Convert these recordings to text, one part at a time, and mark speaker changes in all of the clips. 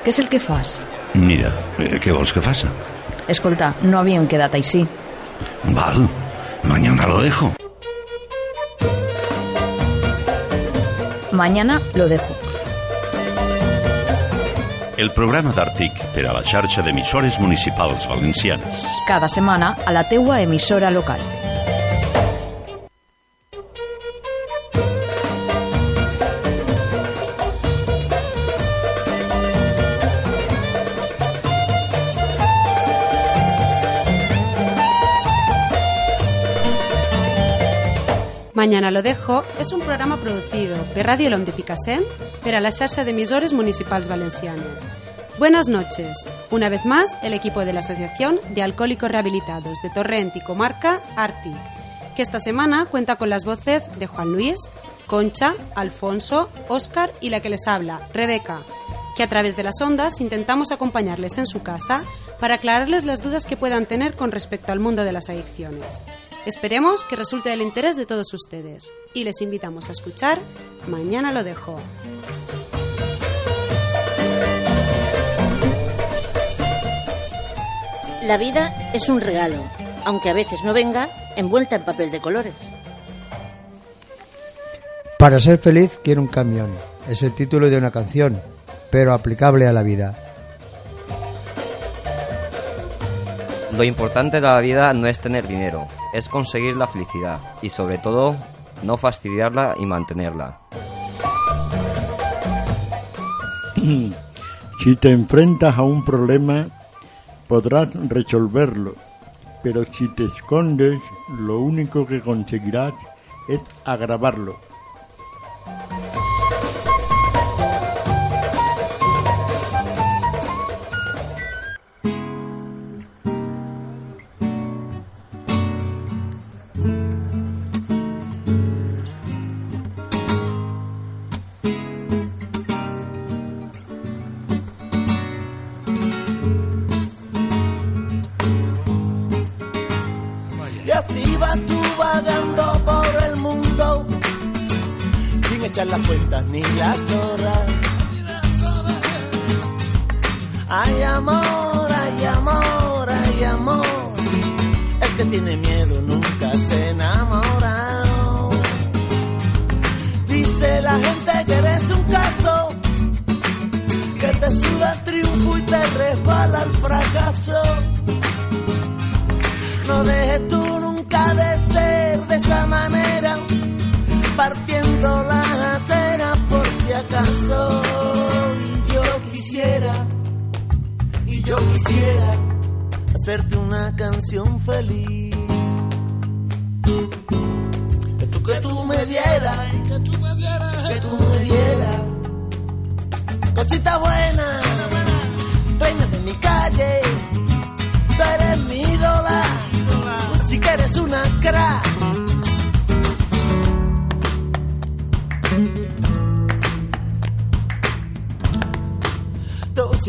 Speaker 1: Què és el que fas?
Speaker 2: Mira, eh, què vols que faça?
Speaker 1: Escolta, no havíem quedat així.
Speaker 2: Val, mañana lo dejo.
Speaker 1: Mañana lo dejo.
Speaker 2: El programa d'Àrtic per a la xarxa d'emissores municipals valencianes.
Speaker 1: Cada setmana a la teua emissora local.
Speaker 3: Mañana lo dejo és un programa producido per Radio Lom de Picassent per a la xarxa d'emissores municipals valencianes. Buenas noches. Una vez más, el equipo de la Asociación de Alcohólicos Rehabilitados de Torrent y Comarca, Artic, que esta semana cuenta con las voces de Juan Luis, Concha, Alfonso, Óscar y la que les habla, Rebeca, que a través de las ondas intentamos acompañarles en su casa para aclararles las dudas que puedan tener con respecto al mundo de las adicciones. Esperemos que resulte del interés de todos ustedes y les invitamos a escuchar Mañana lo dejo.
Speaker 4: La vida es un regalo, aunque a veces no venga envuelta en papel de colores.
Speaker 5: Para ser feliz quiero un camión. Es el título de una canción, pero aplicable a la vida.
Speaker 6: Lo importante de la vida no es tener dinero, es conseguir la felicidad y sobre todo no fastidiarla y mantenerla.
Speaker 7: Si te enfrentas a un problema, podrás resolverlo, pero si te escondes, lo único que conseguirás es agravarlo.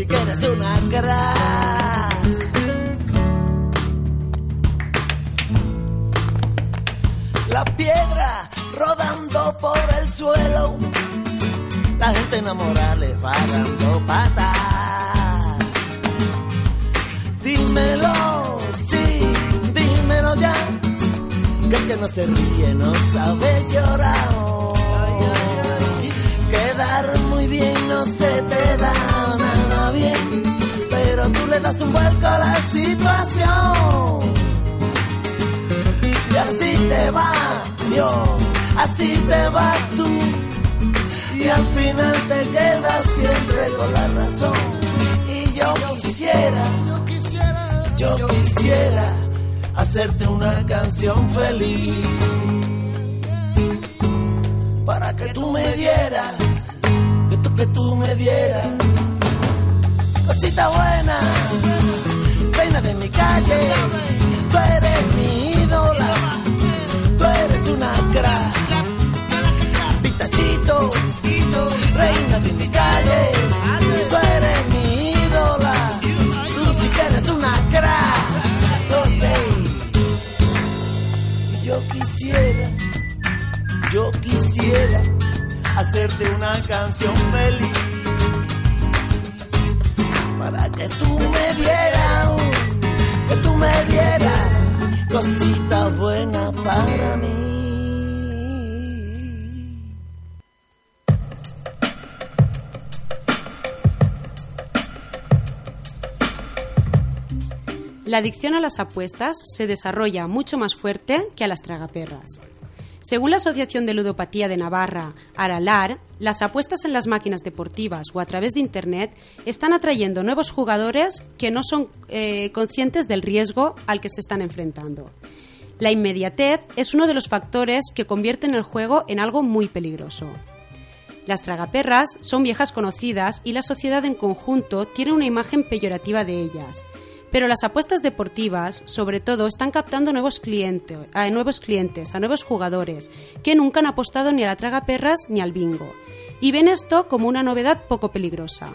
Speaker 8: Sí que eres una crack. La piedra rodando por el suelo. La gente enamorada le va dando patas. Dímelo, sí, dímelo ya. Que el que no se ríe no sabe llorar. Quedar muy bien no se te da das un vuelco a la situación. Y así te va yo, así te vas tú. Y al final te quedas siempre con la razón. Y yo quisiera, yo quisiera hacerte una canción feliz. Para que tú me dieras, que tú, que tú me dieras. Cosita buena, reina de mi calle, tú eres mi ídola, tú eres una crack. Pitachito, reina de mi calle, tú eres mi ídola, tú sí que eres una crack. Entonces, yo quisiera, yo quisiera hacerte una canción feliz para que tú me dieras, que tú me dieras cositas buenas para mí.
Speaker 3: La adicción a las apuestas se desarrolla mucho más fuerte que a las tragaperras. Según la Asociación de Ludopatía de Navarra, Aralar, las apuestas en las máquinas deportivas o a través de Internet están atrayendo nuevos jugadores que no son eh, conscientes del riesgo al que se están enfrentando. La inmediatez es uno de los factores que convierten el juego en algo muy peligroso. Las tragaperras son viejas conocidas y la sociedad en conjunto tiene una imagen peyorativa de ellas. Pero las apuestas deportivas, sobre todo, están captando nuevos, clientes, a nuevos clientes, a nuevos jugadores, que nunca han apostado ni a la tragaperras ni al bingo, y ven esto como una novedad poco peligrosa.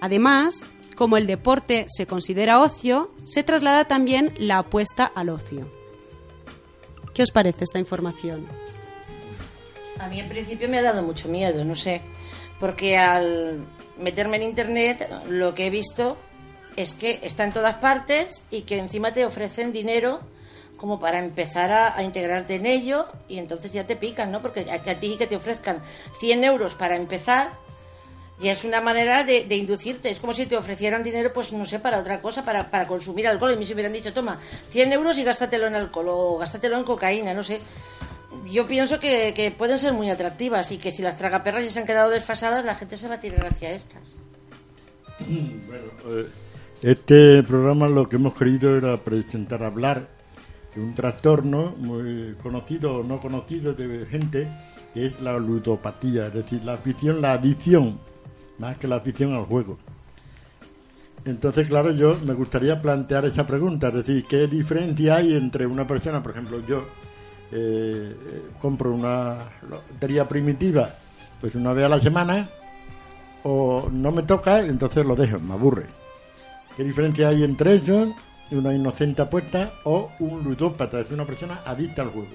Speaker 3: Además, como el deporte se considera ocio, se traslada también la apuesta al ocio. ¿Qué os parece esta información?
Speaker 4: A mí en principio me ha dado mucho miedo, no sé, porque al meterme en internet lo que he visto es que está en todas partes y que encima te ofrecen dinero como para empezar a, integrarte en ello y entonces ya te pican, ¿no? Porque a, a ti que te ofrezcan 100 euros para empezar ya es una manera de, inducirte. Es como si te ofrecieran dinero, pues no sé, para otra cosa, para, para consumir alcohol. Y me hubieran dicho, toma, 100 euros y gástatelo en alcohol o gástatelo en cocaína, no sé yo pienso que, que, pueden ser muy atractivas y que si las tragaperras ya se han quedado desfasadas, la gente se va a tirar hacia estas.
Speaker 7: Bueno, eh, este programa lo que hemos querido era presentar, hablar de un trastorno muy conocido o no conocido de gente, que es la ludopatía, es decir, la afición, la adicción, más que la afición al juego. Entonces, claro, yo me gustaría plantear esa pregunta, es decir, ¿qué diferencia hay entre una persona, por ejemplo, yo eh, compro una lotería primitiva, pues una vez a la semana, o no me toca, entonces lo dejo, me aburre ¿Qué diferencia hay entre ellos, una inocente apuesta o un ludópata, es una persona adicta al juego?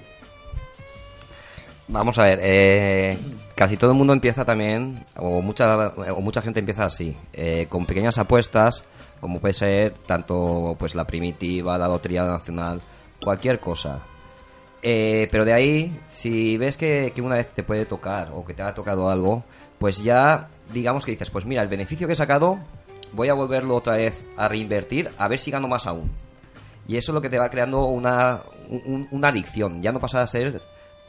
Speaker 6: Vamos a ver, eh, casi todo el mundo empieza también, o mucha, o mucha gente empieza así, eh, con pequeñas apuestas, como puede ser tanto pues la primitiva, la lotería nacional, cualquier cosa. Eh, pero de ahí, si ves que, que, una vez te puede tocar o que te ha tocado algo, pues ya digamos que dices, pues mira, el beneficio que he sacado voy a volverlo otra vez a reinvertir a ver si gano más aún. Y eso es lo que te va creando una, una adicción. Ya no pasa a ser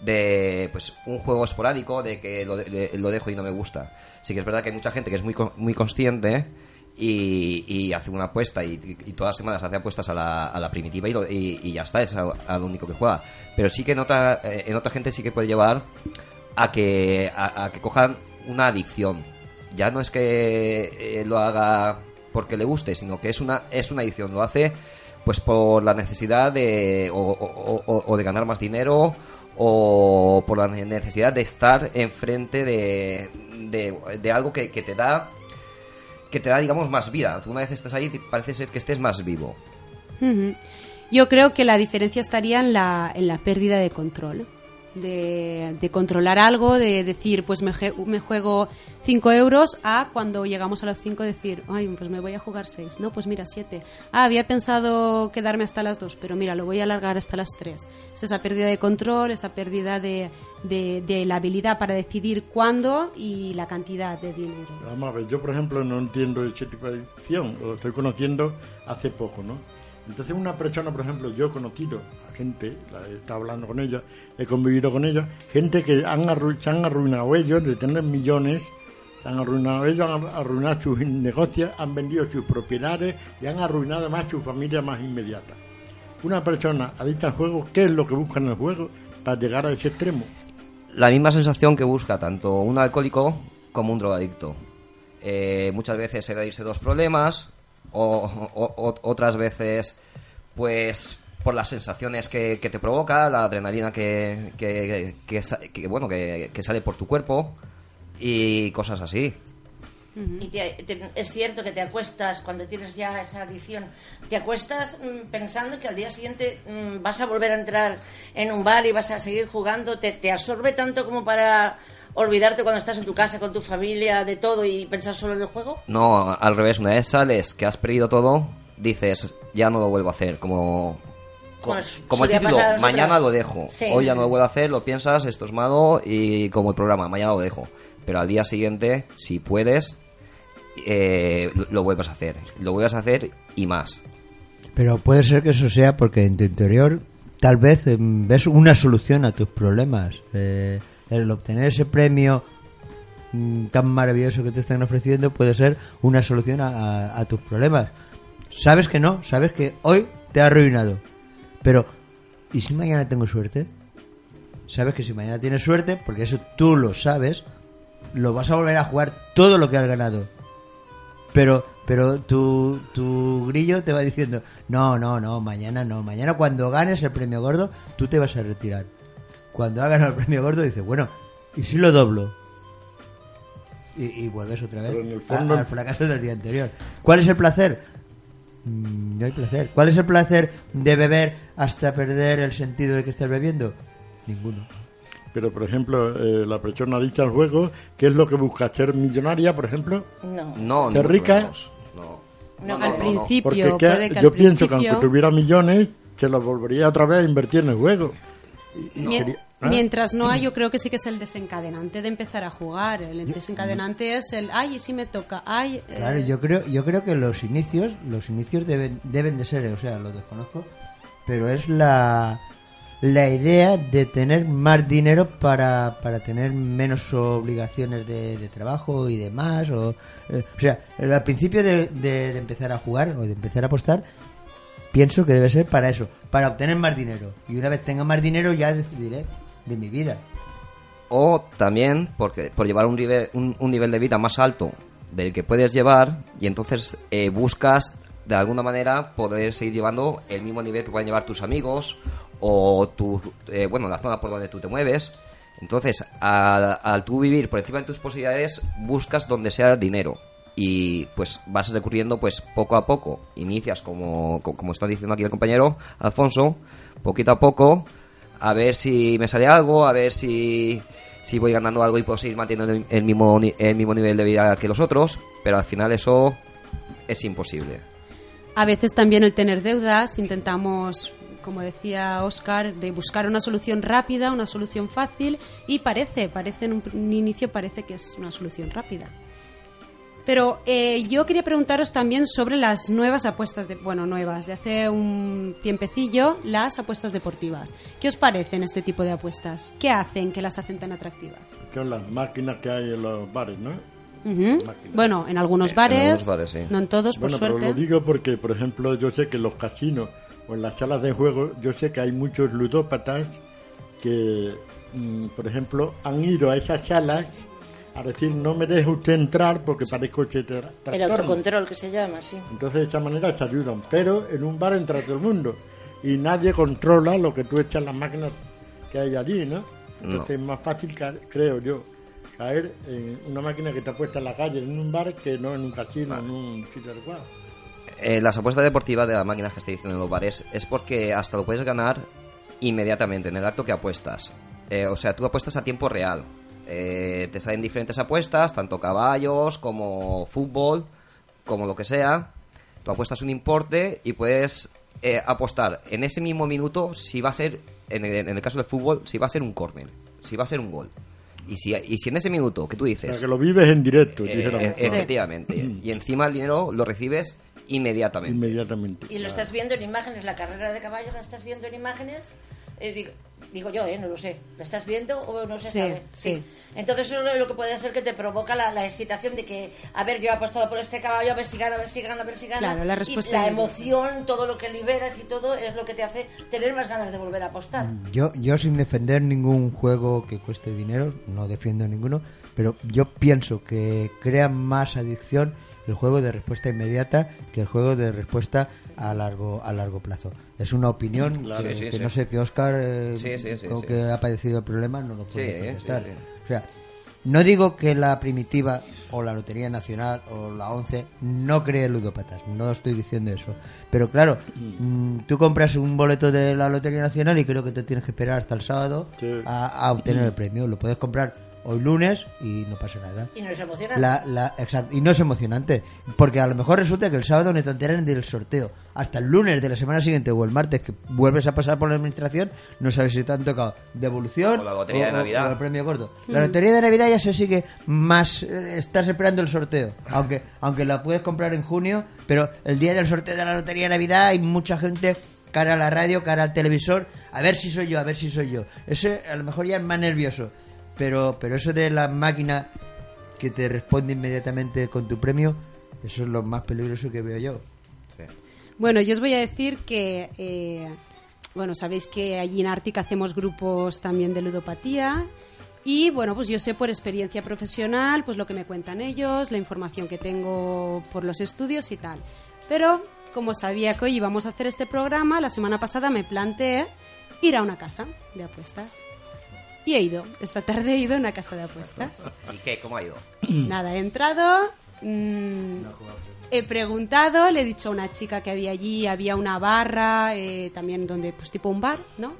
Speaker 6: de pues un juego esporádico de que lo, lo, dejo y no me gusta. Sí que es verdad que hay mucha gente que es muy, muy consciente y, hace una apuesta y, todas las semanas hace apuestas a la, a la primitiva y, y, ya está, es a, lo único que juega. Pero sí que en otra, eh, en otra gente sí que puede llevar a que, a que cojan una adicción ya no es que eh, lo haga porque le guste, sino que es una, es una adicción, lo hace pues por la necesidad de o, de ganar más dinero o por la necesidad de estar enfrente de, de, algo que, te da que te da digamos más vida. Una vez estás ahí parece ser que estés más vivo.
Speaker 3: Yo creo que la diferencia estaría en la, en la pérdida de control de, controlar algo, de decir, pues me, me juego 5 euros, a cuando llegamos a los 5 decir, ay, pues me voy a jugar 6, no, pues mira, 7. Ah, había pensado quedarme hasta las 2, pero mira, lo voy a alargar hasta las 3. Es esa pérdida de control, esa pérdida de, de, la habilidad para decidir cuándo y la cantidad de dinero.
Speaker 7: Vamos a ver, yo por ejemplo no entiendo ese tipo de adicción, lo estoy conociendo hace poco, ¿no? Entonces una persona, por ejemplo, yo he conocido a gente, he estado hablando con ellos, he convivido con ellos, gente que han se han arruinado ellos de tener millones, se han arruinado ellos, han arruinado sus negocios, han vendido sus propiedades y han arruinado además su familia más inmediata. Una persona adicta al juego, ¿qué es lo que busca en el juego para llegar a ese extremo?
Speaker 6: La misma sensación que busca tanto un alcohólico como un drogadicto. Eh, muchas veces irse dos problemas, o, otras veces pues por las sensaciones que, te provoca, la adrenalina que, que, bueno que, sale por tu cuerpo y cosas así.
Speaker 4: Y es cierto que te acuestas, cuando tienes ya esa adicción, te acuestas mm, pensando que al día siguiente mm, vas a volver a entrar en un bar y vas a seguir jugando, te, te absorbe tanto como para olvidarte cuando estás en tu casa con tu familia de todo y pensar solo en el juego?
Speaker 6: No, al revés, una vez sales que has perdido todo, dices, ya no lo vuelvo a hacer, como como, el título, mañana lo dejo. Hoy ya no lo vuelvo a hacer, lo piensas, esto es malo y como el programa, mañana lo dejo. Pero al día siguiente, si puedes, eh, lo, vuelvas a hacer. Lo vuelvas a hacer y más.
Speaker 5: Pero puede ser que eso sea porque en tu interior tal vez em, ves una solución a tus problemas. Eh, el obtener ese premio mm, tan maravilloso que te están ofreciendo puede ser una solución a, a- a tus problemas. Sabes que no, sabes que hoy te ha arruinado. Pero, ¿y si mañana tengo suerte? Sabes que si mañana tienes suerte, porque eso tú lo sabes, lo vas a volver a jugar todo lo que has ganado. Pero, pero tu, tu grillo te va diciendo, no, no, no, mañana no, mañana cuando ganes el premio gordo, tú te vas a retirar. Cuando hagas el premio gordo, dices, bueno, ¿y si lo doblo? Y, y vuelves otra vez a-
Speaker 7: fondo-
Speaker 5: al fracaso del día anterior. ¿Cuál es el placer? Mm, No hay placer. ¿Cuál es el placer de beber hasta perder el sentido de que estás bebiendo? Ninguno.
Speaker 7: Pero, por ejemplo, eh, la persona adicta al juego, ¿qué es lo que busca? ¿Ser millonaria, por ejemplo?
Speaker 4: No.
Speaker 6: No,
Speaker 7: ¿Ser rica?
Speaker 6: No.
Speaker 4: No,
Speaker 3: al
Speaker 4: no,
Speaker 3: principio,
Speaker 7: Porque es que
Speaker 3: puede que
Speaker 7: yo
Speaker 3: al
Speaker 7: pienso que aunque tuviera millones, se los volvería otra vez a invertir en el juego. Y- y
Speaker 3: Mien-
Speaker 7: sería- ¿eh?
Speaker 3: Mientras no hay, yo creo que sí que es el desencadenante de empezar a jugar. El desencadenante es el, ay, y si me toca, ay... eh,
Speaker 5: Claro, yo creo, yo creo que los inicios, los inicios deben, deben de ser, o sea, lo desconozco, pero es la, la idea de tener más dinero para, para tener menos obligaciones de, trabajo y demás, o, eh, o sea, al principio de, empezar a jugar o de empezar a apostar, pienso que debe ser para eso, para obtener más dinero. Y una vez tenga más dinero ya decidiré de mi vida.
Speaker 6: O también porque por llevar un nivel, un, un nivel de vida más alto del que puedes llevar y entonces eh, buscas de alguna manera poder seguir llevando el mismo nivel que pueden llevar tus amigos o tu, eh, bueno, la zona por donde tú te mueves. Entonces, al, tú vivir por encima de tus posibilidades, buscas donde sea dinero y pues vas recurriendo pues poco a poco. Inicias como, co- como está diciendo aquí el compañero Alfonso, poquito a poco, a ver si me sale algo, a ver si, si voy ganando algo y puedo seguir manteniendo el, el mismo, el mismo nivel de vida que los otros, pero al final eso es imposible.
Speaker 3: A veces también el tener deudas, intentamos, como decía Oscar, de buscar una solución rápida, una solución fácil, y parece, parece en un, inicio parece que es una solución rápida. Pero eh, yo quería preguntaros también sobre las nuevas apuestas, de, bueno, nuevas, de hace un tiempecillo, las apuestas deportivas. ¿Qué os parecen este tipo de apuestas? ¿Qué hacen que las hacen tan atractivas?
Speaker 7: Son las máquinas que hay en los bares, ¿no?
Speaker 3: Bueno, en algunos
Speaker 6: En
Speaker 3: bares,
Speaker 6: algunos bares, sí.
Speaker 3: no en todos, por
Speaker 7: Bueno, pero
Speaker 3: suerte.
Speaker 7: lo digo porque, por ejemplo, yo sé que los casinos o en las salas de juego, yo sé que hay muchos ludópatas que, mm, por ejemplo, han ido a esas salas a decir, no me deje usted entrar porque parezco este tra-
Speaker 4: El
Speaker 7: trastorno".
Speaker 4: autocontrol que se llama, sí.
Speaker 7: Entonces, de esta manera te ayudan. Pero en un bar entra todo el mundo y nadie controla lo que tú echas en las máquinas que hay allí, ¿no? Entonces es más fácil, ca- creo yo, caer en una máquina que te ha puesto en la calle, en un bar, que no en un casino, en un sitio adecuado.
Speaker 6: Eh, las apuestas deportivas de las máquinas que estoy diciendo en los bares es porque hasta lo puedes ganar inmediatamente en el acto que apuestas. Eh, o sea, tú apuestas a tiempo real. Eh, te salen diferentes apuestas, tanto caballos como fútbol, como lo que sea. Tú apuestas un importe y puedes eh, apostar en ese mismo minuto si va a ser, en el, en el caso del fútbol, si va a ser un córner, si va a ser un gol. Y si, y si en ese minuto que tú
Speaker 7: O
Speaker 6: dices...
Speaker 7: sea, que lo vives en directo,
Speaker 6: Eh, efectivamente. Y encima el dinero lo recibes inmediatamente.
Speaker 7: Inmediatamente.
Speaker 4: Y lo estás viendo en imágenes, la carrera de caballos la estás viendo en imágenes. Eh, digo, digo yo, ¿eh? No lo sé. ¿La estás viendo o no se
Speaker 3: Sí,
Speaker 4: sabe?
Speaker 3: sí.
Speaker 4: Entonces eso es lo que puede ser que te provoca la, la excitación de que, a ver, yo he apostado por este caballo, a ver si gana, a ver si gana, a ver si gana.
Speaker 3: Claro, la respuesta
Speaker 4: y la
Speaker 3: es-
Speaker 4: emoción, todo lo que liberas y todo es lo que te hace tener más ganas de volver a apostar.
Speaker 5: Yo, yo sin defender ningún juego que cueste dinero, no defiendo ninguno, pero yo pienso que crea más adicción el juego de respuesta inmediata que el juego de respuesta a largo a largo plazo. Es una opinión
Speaker 7: Claro.
Speaker 5: que,
Speaker 6: Sí, sí,
Speaker 5: que
Speaker 6: sí.
Speaker 5: no sé que Oscar, eh,
Speaker 6: Sí, sí, sí,
Speaker 5: con
Speaker 6: sí.
Speaker 5: que ha padecido el problema, no lo puede
Speaker 6: Sí,
Speaker 5: contestar.
Speaker 6: sí, sí.
Speaker 5: O sea, no digo que la primitiva o la Lotería Nacional o la 11 no cree ludópatas, no estoy diciendo eso. Pero claro, mm, tú compras un boleto de la Lotería Nacional y creo que te tienes que esperar hasta el sábado
Speaker 7: Sí.
Speaker 5: a, a obtener el premio. Lo puedes comprar hoy lunes y no pasa nada.
Speaker 4: Y no es emocionante.
Speaker 5: La, la, exacto, y no es emocionante, porque a lo mejor resulta que el sábado no te enteran del sorteo. Hasta el lunes de la semana siguiente o el martes que vuelves a pasar por la administración, no sabes si te han tocado devolución
Speaker 6: O la lotería de Navidad.
Speaker 5: o el premio corto. La lotería de Navidad ya se sigue más, eh, estás esperando el sorteo, aunque aunque la puedes comprar en junio, pero el día del sorteo de la lotería de Navidad hay mucha gente cara a la radio, cara al televisor, a ver si soy yo, a ver si soy yo. Eso a lo mejor ya es más nervioso, pero pero eso de la máquina que te responde inmediatamente con tu premio, eso es lo más peligroso que veo yo.
Speaker 6: Sí.
Speaker 3: Bueno, yo os voy a decir que, eh, bueno, sabéis que allí en Ártica hacemos grupos también de ludopatía y, bueno, pues yo sé por experiencia profesional, pues lo que me cuentan ellos, la información que tengo por los estudios y tal. Pero, como sabía que hoy íbamos a hacer este programa, la semana pasada me planteé ir a una casa de apuestas. Y he ido, esta tarde he ido a una casa de apuestas.
Speaker 6: ¿Y qué? ¿Cómo ha ido?
Speaker 3: Nada, he entrado, mm, he preguntado, le he dicho a una chica que había allí, había una barra, eh, también donde, pues tipo un bar, ¿no?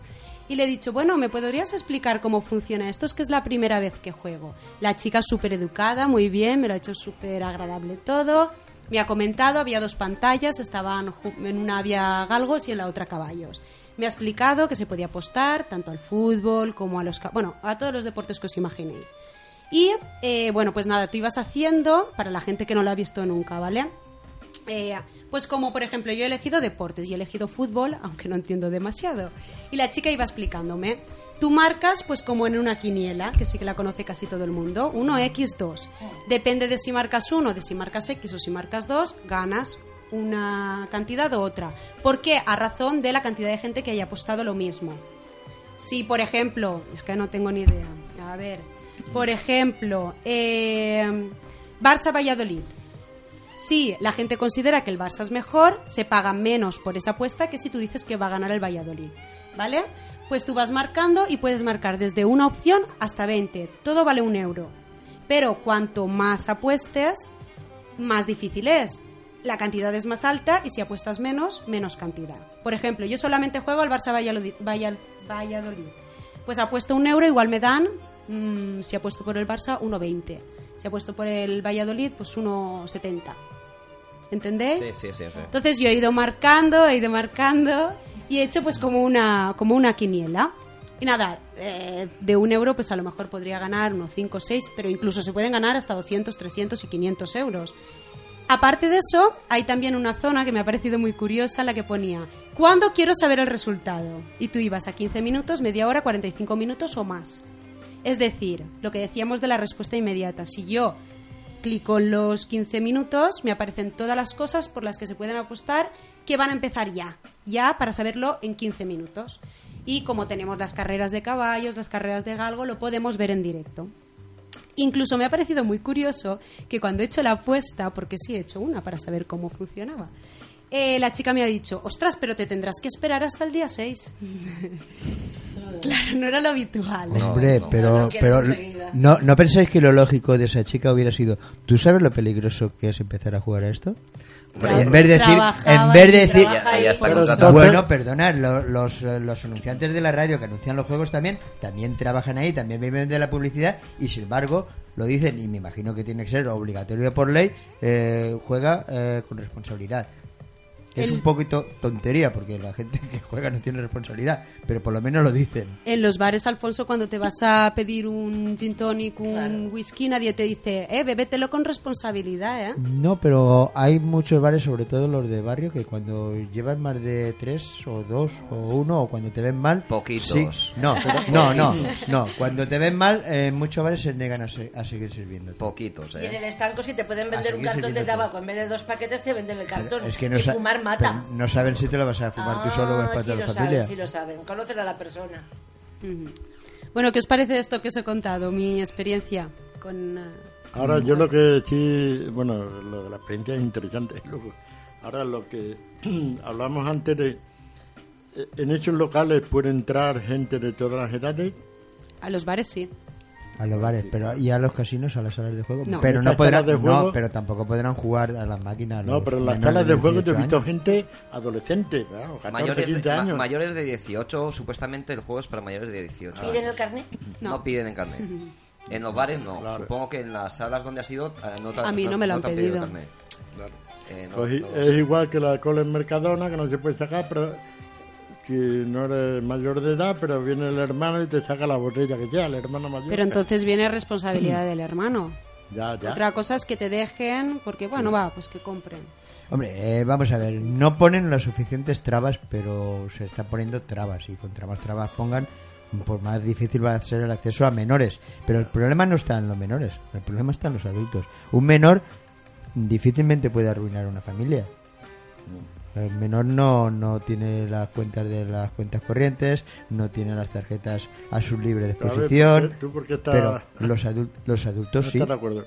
Speaker 3: Y le he dicho, bueno, ¿me podrías explicar cómo funciona esto? Es que es la primera vez que juego. La chica súper educada, muy bien, me lo ha hecho súper agradable todo. Me ha comentado, había dos pantallas, estaban en una había galgos y en la otra caballos. Me ha explicado que se podía apostar tanto al fútbol como a los... Bueno, a todos los deportes que os imaginéis. Y eh, bueno, pues nada, tú ibas haciendo, para la gente que no lo ha visto nunca, ¿vale? Eh, pues como por ejemplo yo he elegido deportes y he elegido fútbol, aunque no entiendo demasiado. Y la chica iba explicándome. Tú marcas pues como en una quiniela, que sí que la conoce casi todo el mundo, 1x2. Depende de si marcas 1, de si marcas x o si marcas 2, ganas una cantidad o otra. ¿Por qué? A razón de la cantidad de gente que haya apostado lo mismo. Si, por ejemplo, es que no tengo ni idea. A ver, por ejemplo, eh, Barça Valladolid. Si la gente considera que el Barça es mejor, se paga menos por esa apuesta que si tú dices que va a ganar el Valladolid. ¿Vale? Pues tú vas marcando y puedes marcar desde una opción hasta 20. Todo vale un euro. Pero cuanto más apuestes, más difícil es. La cantidad es más alta y si apuestas menos, menos cantidad. Por ejemplo, yo solamente juego al Barça Valladolid. Pues apuesto un euro, igual me dan, mm, si apuesto por el Barça, 1,20. Si apuesto por el Valladolid, pues 1,70. ¿Entendéis?
Speaker 6: Sí, sí, sí. sí.
Speaker 3: Entonces yo he ido marcando, he ido marcando y he hecho pues como una, como una quiniela. Y nada, eh, de un euro pues a lo mejor podría ganar unos 5 o 6, pero incluso se pueden ganar hasta 200, 300 y 500 euros. Aparte de eso, hay también una zona que me ha parecido muy curiosa, la que ponía, ¿cuándo quiero saber el resultado? Y tú ibas a 15 minutos, media hora, 45 minutos o más. Es decir, lo que decíamos de la respuesta inmediata. Si yo clico en los 15 minutos, me aparecen todas las cosas por las que se pueden apostar que van a empezar ya, ya para saberlo en 15 minutos. Y como tenemos las carreras de caballos, las carreras de galgo, lo podemos ver en directo. Incluso me ha parecido muy curioso que cuando he hecho la apuesta, porque sí he hecho una para saber cómo funcionaba, eh, la chica me ha dicho, ostras, pero te tendrás que esperar hasta el día 6. claro, no era lo habitual.
Speaker 6: No,
Speaker 5: Hombre,
Speaker 6: no.
Speaker 5: pero,
Speaker 4: No
Speaker 5: pero ¿no pensáis que lo lógico de esa chica hubiera sido, ¿tú sabes lo peligroso que es empezar a jugar a esto?
Speaker 6: Hombre,
Speaker 5: en vez de decir, en vez de decir,
Speaker 4: trabaja
Speaker 6: Ya- ya
Speaker 4: ahí
Speaker 6: está
Speaker 4: por-
Speaker 6: contratado.
Speaker 5: bueno, perdonad, lo- los, eh, los anunciantes de la radio que anuncian los juegos también, también trabajan ahí, también viven de la publicidad y sin embargo lo dicen y me imagino que tiene que ser obligatorio por ley, eh, juega eh, con responsabilidad. Es
Speaker 3: El-
Speaker 5: un poquito tontería porque la gente que juega no tiene responsabilidad, pero por lo menos lo dicen.
Speaker 3: En los bares, Alfonso, cuando te vas a pedir un gin tonic, un
Speaker 4: Claro.
Speaker 3: whisky, nadie te dice, eh, bébetelo con responsabilidad, ¿eh?
Speaker 5: No, pero hay muchos bares, sobre todo los de barrio, que cuando llevan más de tres o dos o uno o cuando te ven mal...
Speaker 6: Poquitos.
Speaker 5: sí, no, no, no, no. Cuando te ven mal, en muchos bares se negan a, se- a seguir sirviendo.
Speaker 6: Poquitos,
Speaker 4: Y en el
Speaker 6: ¿eh?
Speaker 4: estanco, si te pueden vender un cartón de tabaco en vez de dos paquetes, te venden el cartón.
Speaker 5: Es que no,
Speaker 4: y mata.
Speaker 5: pero no saben si te lo vas a fumar tú solo o es
Speaker 4: Ah,
Speaker 5: para
Speaker 4: sí
Speaker 5: la
Speaker 4: lo
Speaker 5: familia.
Speaker 4: saben, sí lo saben. Conocen a la persona.
Speaker 3: Bueno, ¿qué os parece esto que os he contado? Mi experiencia con... eh,
Speaker 7: Ahora yo lo que sí, bueno, lo de la experiencia es interesante. Luego, ahora lo que hablamos antes de, eh, en esos locales puede entrar gente de todas las edades.
Speaker 3: a los bares sí.
Speaker 5: A los bares, pero y a los casinos, a las salas de juego.
Speaker 3: No.
Speaker 5: Pero
Speaker 7: ¿En
Speaker 5: no podrán,
Speaker 7: salas de juego?
Speaker 5: no, pero tampoco podrán jugar a las máquinas.
Speaker 7: No, pero en las salas de juego yo he
Speaker 5: 18
Speaker 7: visto
Speaker 5: años.
Speaker 7: gente adolescente, 14,
Speaker 6: Mayores
Speaker 7: 15
Speaker 6: de, ma-
Speaker 7: años.
Speaker 6: mayores de 18, supuestamente el juego es para mayores de 18.
Speaker 4: ¿Piden el carnet?
Speaker 6: No,
Speaker 3: No.
Speaker 6: piden en carnet. En los bares no.
Speaker 7: Claro.
Speaker 6: Supongo que en las salas donde has ido eh, no te,
Speaker 3: A mí no me lo han pedido.
Speaker 6: el carnet. Eh, no-
Speaker 7: Pues
Speaker 6: no
Speaker 7: es igual que la cola en Mercadona, que no se puede sacar, pero si no eres mayor de edad, pero viene el hermano y te saca la botella que sea, el hermano mayor.
Speaker 3: Pero entonces viene responsabilidad del hermano.
Speaker 7: Ya, ya.
Speaker 3: Otra cosa es que te dejen, porque bueno, va, pues que compren.
Speaker 5: Hombre, eh, vamos a ver, no ponen las suficientes trabas, pero se está poniendo trabas y contra más trabas pongan, pues más difícil va a ser el acceso a menores. Pero el problema no está en los menores, el problema está en los adultos. Un menor difícilmente puede arruinar una familia. El menor no, no tiene las cuentas de las cuentas corrientes, no tiene las tarjetas a su libre
Speaker 7: ver,
Speaker 5: disposición,
Speaker 7: ¿por qué- tú por qué estás-
Speaker 5: pero los, adul- los
Speaker 7: No
Speaker 5: adultos sí.
Speaker 7: estás de acuerdo.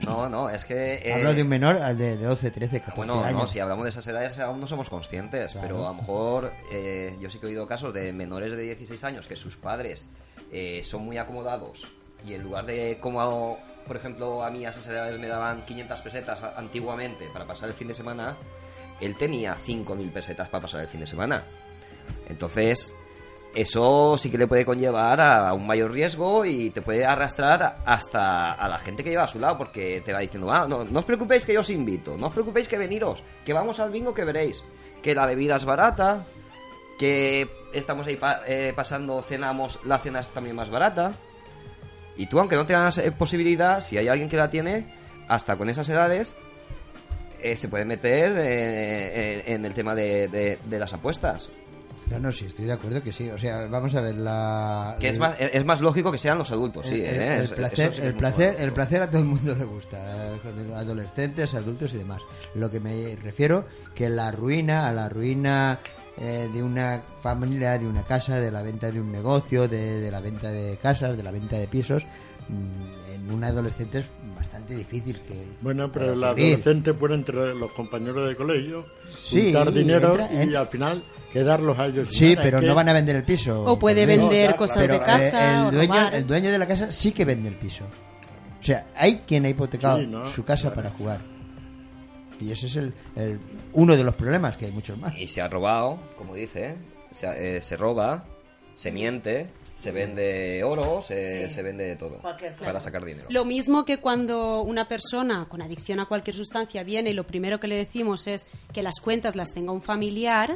Speaker 6: No, no, es que... eh,
Speaker 5: Hablo de un menor de, de 12, 13, 14
Speaker 6: Bueno,
Speaker 5: años.
Speaker 6: no, si hablamos de esas edades aún no somos conscientes,
Speaker 5: Claro.
Speaker 6: pero a lo mejor eh, yo sí que he oído casos de menores de 16 años que sus padres eh, son muy acomodados y en lugar de como, por ejemplo, a mí a esas edades me daban 500 pesetas antiguamente para pasar el fin de semana, él tenía 5.000 pesetas para pasar el fin de semana. Entonces, eso sí que le puede conllevar a un mayor riesgo y te puede arrastrar hasta a la gente que lleva a su lado porque te va diciendo, ah, no, no os preocupéis que yo os invito, no os preocupéis que veniros, que vamos al bingo que veréis, que la bebida es barata, que estamos ahí pa- eh, pasando, cenamos, la cena es también más barata. Y tú, aunque no tengas eh, posibilidad, si hay alguien que la tiene, hasta con esas edades, eh, se puede meter eh, eh, en el tema de, de- de las apuestas.
Speaker 5: No, no, sí, estoy de acuerdo que sí. O sea, vamos a ver la...
Speaker 6: Que es más, es más lógico que sean los adultos, sí.
Speaker 5: el, el-
Speaker 6: eh,
Speaker 5: el placer,
Speaker 6: sí
Speaker 5: el, placer, el a todo el mundo le gusta, adolescentes, adultos y demás. Lo que me refiero que la ruina, a la ruina eh, de una familia, de una casa, de la venta de un negocio, de, de la venta de casas, de la venta de pisos, mm, en un adolescente es bastante difícil que...
Speaker 7: Bueno, pero el adolescente puede entre los compañeros de colegio
Speaker 5: Sí,
Speaker 7: juntar dinero
Speaker 5: entra-
Speaker 7: y al final quedarlos a ellos.
Speaker 5: Sí,
Speaker 7: Nada,
Speaker 5: pero
Speaker 7: es que-
Speaker 5: no van a vender el piso.
Speaker 3: O puede vender cosas
Speaker 7: claro.
Speaker 3: de casa
Speaker 5: eh,
Speaker 3: o
Speaker 5: el, dueño,
Speaker 3: robar.
Speaker 5: el dueño de la casa sí que vende el piso. O sea, hay quien ha hipotecado
Speaker 7: Sí, ¿no?
Speaker 5: su casa
Speaker 7: Claro.
Speaker 5: para jugar. Y ese es el, el- uno de los problemas, que hay muchos más.
Speaker 6: Y se ha robado, como dice, se, eh, se roba, se miente, se vende oro, se,
Speaker 4: Sí.
Speaker 6: se vende de todo
Speaker 4: Cualquier cosa.
Speaker 6: para sacar dinero.
Speaker 3: Lo mismo que cuando una persona con adicción a cualquier sustancia viene y lo primero que le decimos es que las cuentas las tenga un familiar,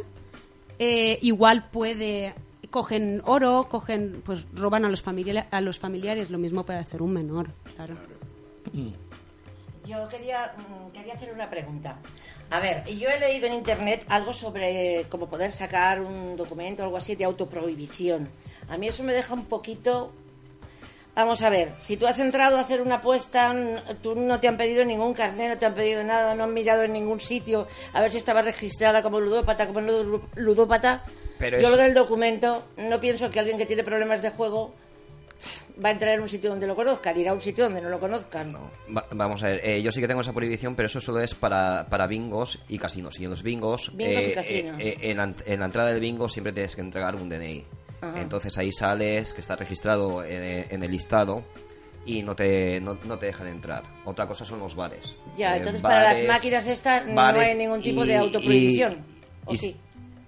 Speaker 3: eh, igual puede cogen oro, cogen pues roban a los familia- a los familiares, lo mismo puede hacer un menor, claro.
Speaker 4: Yo quería, mm, quería hacer una pregunta. A ver, yo he leído en internet algo sobre cómo poder sacar un documento o algo así de autoprohibición. A mí eso me deja un poquito... Vamos a ver, si tú has entrado a hacer una apuesta, tú no te han pedido ningún carnet, no te han pedido nada, no han mirado en ningún sitio a ver si estaba registrada como ludópata, como ludópata.
Speaker 6: Pero
Speaker 4: yo
Speaker 6: es-
Speaker 4: lo del documento, no pienso que alguien que tiene problemas de juego va a entrar en un sitio donde lo conozcan, irá a un sitio donde no lo conozcan.
Speaker 6: Va- vamos a ver, eh, yo sí que tengo esa prohibición, pero eso solo es para, para bingos y casinos. Y en los bingos,
Speaker 4: Bingos y
Speaker 6: eh,
Speaker 4: casinos.
Speaker 6: eh, en, la, en la entrada del bingo siempre tienes que entregar un DNI.
Speaker 4: Ajá.
Speaker 6: Entonces ahí sales, que está registrado en, en el listado y no te, no, no te dejan entrar. Otra cosa son los bares.
Speaker 4: Ya,
Speaker 6: Eh,
Speaker 4: entonces para las máquinas estas no hay ningún tipo
Speaker 6: y-
Speaker 4: de autoprohibición.
Speaker 6: y-
Speaker 4: ¿O
Speaker 6: y-
Speaker 4: sí?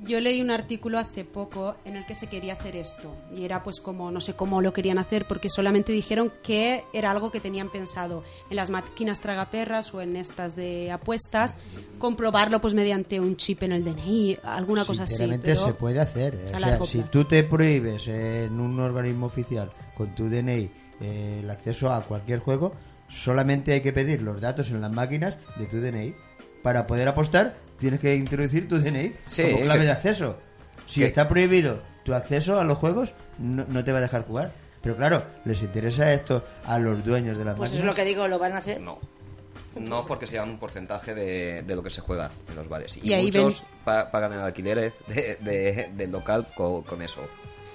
Speaker 3: Yo leí un artículo hace poco en el que se quería hacer esto y era pues como no sé cómo lo querían hacer porque solamente dijeron que era algo que tenían pensado en las máquinas tragaperras o en estas de apuestas comprobarlo pues mediante un chip en el DNI, alguna cosa así.
Speaker 5: Sinceramente se puede hacer. eh. O sea, si tú te prohíbes en un organismo oficial con tu DNI eh, el acceso a cualquier juego, solamente hay que pedir los datos en las máquinas de tu DNI. Para poder apostar, tienes que introducir tu DNI
Speaker 6: Sí,
Speaker 5: como clave
Speaker 6: que-
Speaker 5: de acceso. Si está prohibido tu acceso a los juegos, no, no te va a dejar jugar. Pero claro, les interesa esto a los dueños de las
Speaker 4: Pues es
Speaker 5: máquinas.
Speaker 4: lo que digo, lo van a hacer.
Speaker 6: No. No, porque se llevan un porcentaje de, de lo que se juega en los bares. Y,
Speaker 3: Y ahí
Speaker 6: muchos pa- pagan el alquiler de- de- del local co- con, eso.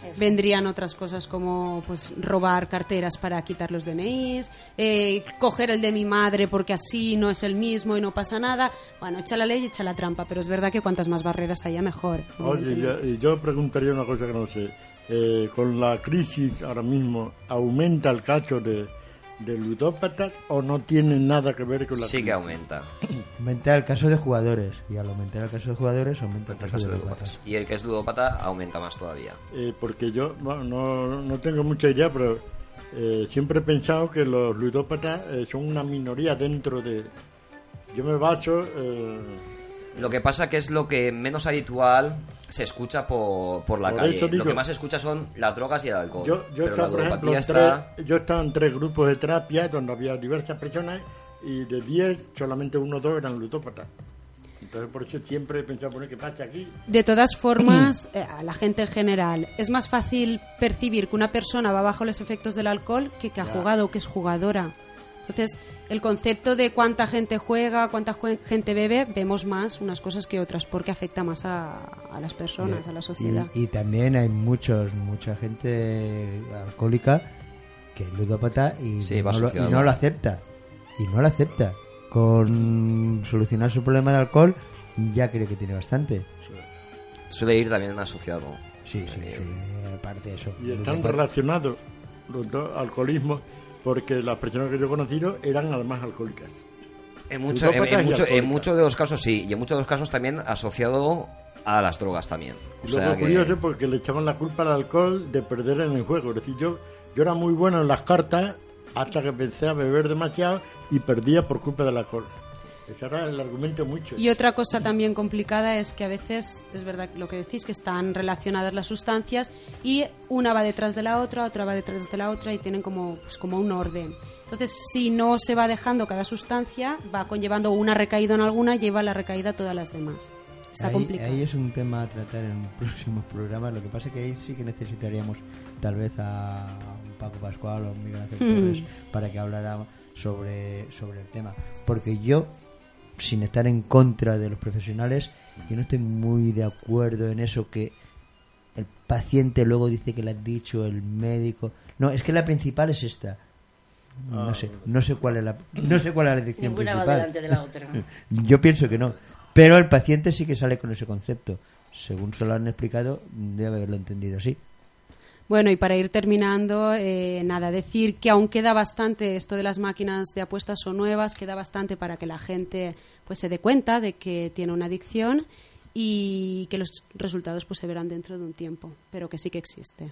Speaker 4: Eso.
Speaker 3: Vendrían otras cosas como pues robar carteras para quitar los DNIs, eh, coger el de mi madre porque así no es el mismo y no pasa nada. Bueno, echa la ley y echa la trampa, pero es verdad que cuantas más barreras haya mejor.
Speaker 7: Oye, yo, preguntaría una cosa que no sé. Eh, con la crisis ahora mismo, ¿aumenta el caso de, de ludópatas o no tiene nada que ver con la
Speaker 6: Sí que aumenta.
Speaker 5: Aumenta el caso de jugadores. Y al aumentar el caso de jugadores, aumenta el
Speaker 6: Aumenta el
Speaker 5: caso de
Speaker 6: de
Speaker 5: ludópatas.
Speaker 6: ludópatas. Y el que es ludópata aumenta más todavía.
Speaker 7: Eh, porque yo bueno, no, no tengo mucha idea, pero eh, siempre he pensado que los ludópatas eh, son una minoría dentro de... Yo me baso... eh,
Speaker 6: Lo que pasa que es lo que menos habitual se escucha por, por la
Speaker 7: Por
Speaker 6: calle.
Speaker 7: eso digo-
Speaker 6: lo que más se escucha son las drogas y el alcohol.
Speaker 7: Yo, yo,
Speaker 6: Pero
Speaker 7: estaba,
Speaker 6: la
Speaker 7: por ejemplo,
Speaker 6: ludopatía
Speaker 7: en
Speaker 6: está...
Speaker 7: tres- yo estaba en tres grupos de terapia donde había diversas personas y de 10 solamente uno o dos eran ludópatas. Entonces por eso siempre he pensado poner que pasa aquí.
Speaker 3: De todas formas, eh, a la gente en general, es más fácil percibir que una persona va bajo los efectos del alcohol que que ha
Speaker 7: Ya.
Speaker 3: jugado o que es jugadora. Entonces, el concepto de cuánta gente juega, cuánta gente bebe, vemos más unas cosas que otras porque afecta más a, a las personas, a la sociedad.
Speaker 5: Y, y también hay muchos, mucha gente alcohólica que es ludópata y,
Speaker 6: Sí,
Speaker 5: no lo, y no lo acepta. Y no lo acepta. Con solucionar su problema de alcohol ya cree que tiene bastante.
Speaker 6: Suele ir también asociado.
Speaker 5: Sí, sí, sí, aparte de eso.
Speaker 7: Y están relacionados los dos alcoholismos porque las personas que yo he conocido eran además alcohólicas.
Speaker 6: En, mucho- en- en
Speaker 7: Ludópatas y
Speaker 6: mucho- en
Speaker 7: alcohólicas.
Speaker 6: muchos de los casos sí, y en muchos de los casos también asociado a las drogas también. O
Speaker 7: Y
Speaker 6: sea que-
Speaker 7: curioso porque le echaban la culpa al alcohol de perder en el juego. Es decir, yo, yo era muy bueno en las cartas hasta que empecé a beber demasiado y perdía por culpa del alcohol. Era el argumento mucho.
Speaker 3: Y otra cosa también complicada es que a veces, es verdad lo que decís, que están relacionadas las sustancias y una va detrás de la otra, otra va detrás de la otra y tienen como, pues, como un orden. Entonces, si no se va dejando cada sustancia, va conllevando una recaída en alguna, lleva la recaída a todas las demás. Está
Speaker 5: ahí,
Speaker 3: complicado.
Speaker 5: ahí es un tema a tratar en un próximo programa. Lo que pasa es que ahí sí que necesitaríamos tal vez a un Paco Pascual o un Miguel Ángel. Torres para que hablara sobre, sobre el tema. Porque yo, sin estar en contra de los profesionales, yo no estoy muy de acuerdo en eso que el paciente luego dice que le han dicho el médico. No, es que la principal es esta. No
Speaker 7: Ah,
Speaker 5: sé, no sé cuál es la, no sé cuál es la adicción
Speaker 4: Ninguna va
Speaker 5: principal.
Speaker 4: delante de la otra.
Speaker 5: Yo pienso que no. Pero el paciente sí que sale con ese concepto. Según se lo han explicado, debe haberlo entendido así.
Speaker 3: Bueno, y para ir terminando, eh, nada, decir que aún queda bastante esto de las máquinas de apuestas son nuevas, queda bastante para que la gente pues se dé cuenta de que tiene una adicción y que los resultados pues se verán dentro de un tiempo, pero que sí que existe.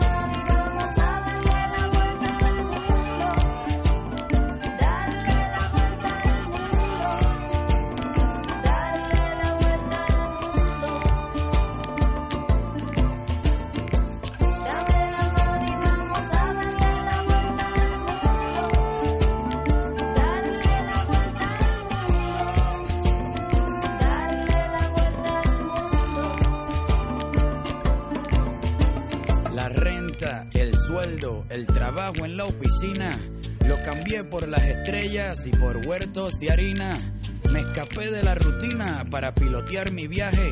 Speaker 9: la oficina. Lo cambié por las estrellas y por huertos de harina. Me escapé de la rutina para pilotear mi viaje,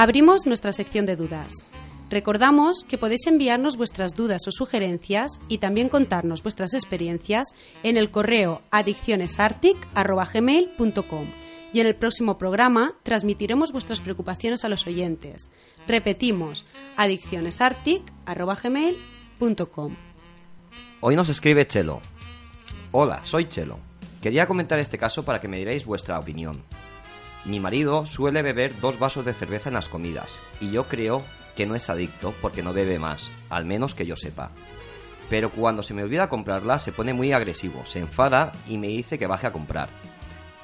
Speaker 3: Abrimos nuestra sección de dudas. Recordamos que podéis enviarnos vuestras dudas o sugerencias y también contarnos vuestras experiencias en el correo adiccionesartic.gmail.com y en el próximo programa transmitiremos vuestras preocupaciones a los oyentes. Repetimos, adiccionesartic.gmail.com
Speaker 6: Hoy nos escribe Chelo. Hola, soy Chelo. Quería comentar este caso para que me diréis vuestra opinión. Mi marido suele beber dos vasos de cerveza en las comidas y yo creo que no es adicto porque no bebe más, al menos que yo sepa. Pero cuando se me olvida comprarla se pone muy agresivo, se enfada y me dice que baje a comprar.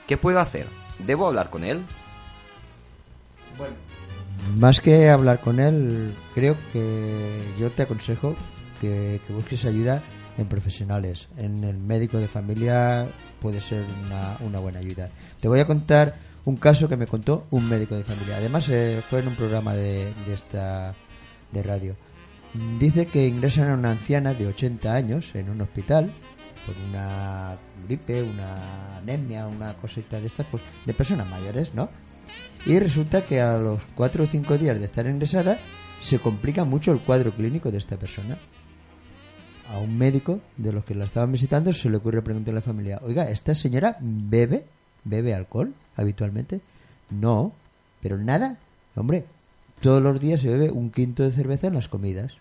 Speaker 6: ¿Qué puedo hacer? ¿Debo hablar con él?
Speaker 5: Bueno, más que hablar con él, creo que yo te aconsejo que, que busques ayuda en profesionales. En el médico de familia puede ser una, una buena ayuda. Te voy a contar un caso que me contó un médico de familia. Además, eh, fue en un programa de, de esta de radio. Dice que ingresan a una anciana de 80 años en un hospital por una gripe, una anemia, una cosita de estas, pues de personas mayores, ¿no? Y resulta que a los 4 o 5 días de estar ingresada se complica mucho el cuadro clínico de esta persona. A un médico de los que la estaban visitando se le ocurre preguntarle a la familia, oiga, ¿esta señora bebe? ¿Bebe alcohol habitualmente? No, pero nada. Hombre, todos los días se bebe un quinto de cerveza en las comidas.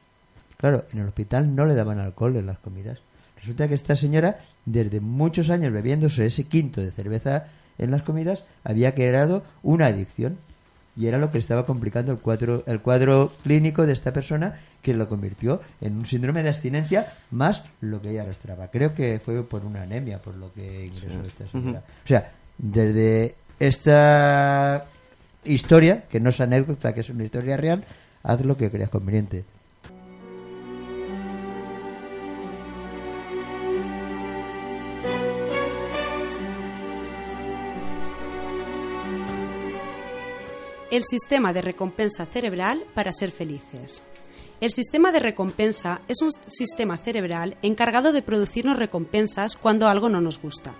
Speaker 5: Claro, en el hospital no le daban alcohol en las comidas. Resulta que esta señora, desde muchos años bebiéndose ese quinto de cerveza en las comidas, había creado una adicción. Y era lo que estaba complicando el cuadro, el cuadro clínico de esta persona, que lo convirtió en un síndrome de abstinencia más lo que ella arrastraba. Creo que fue por una anemia, por lo que ingresó
Speaker 6: Sí.
Speaker 5: esta señora. O sea, desde esta historia, que no es anécdota, que es una historia real, haz lo que creas conveniente.
Speaker 3: El sistema de recompensa cerebral para ser felices. El sistema de recompensa es un sistema cerebral encargado de producirnos recompensas cuando algo no nos gusta.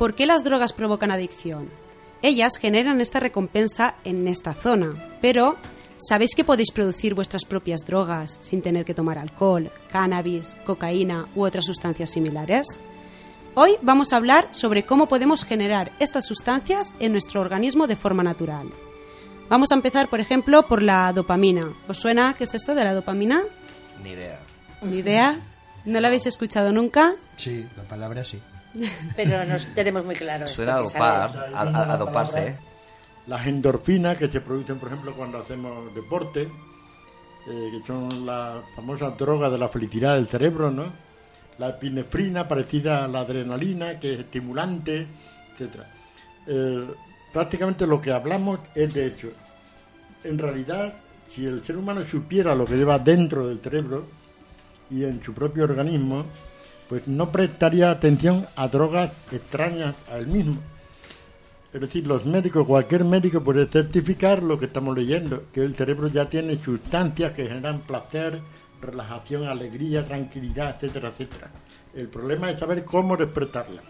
Speaker 3: ¿Por qué las drogas provocan adicción? Ellas generan esta recompensa en esta zona, pero ¿sabéis que podéis producir vuestras propias drogas sin tener que tomar alcohol, cannabis, cocaína u otras sustancias similares? Hoy vamos a hablar sobre cómo podemos generar estas sustancias en nuestro organismo de forma natural. Vamos a empezar, por ejemplo, por la dopamina. ¿Os suena qué es esto de la dopamina?
Speaker 6: Ni idea.
Speaker 3: ¿Ni idea? ¿No la habéis escuchado nunca?
Speaker 5: Sí, la palabra sí.
Speaker 4: Pero nos tenemos muy claro. esto
Speaker 6: Suena a
Speaker 4: que
Speaker 6: dopar, a, a- a doparse, ¿eh?
Speaker 7: Las endorfinas que se producen, por ejemplo, cuando hacemos deporte, eh, que son las famosas drogas de la felicidad del cerebro, ¿no? La epinefrina, parecida a la adrenalina, que es estimulante, etcétera. Eh, prácticamente lo que hablamos es de hecho. En realidad, si el ser humano supiera lo que lleva dentro del cerebro y en su propio organismo, pues no prestaría atención a drogas extrañas a él mismo. Es decir, los médicos, cualquier médico puede certificar lo que estamos leyendo, que el cerebro ya tiene sustancias que generan placer, relajación, alegría, tranquilidad, etcétera, etcétera. El problema es saber cómo despertarla.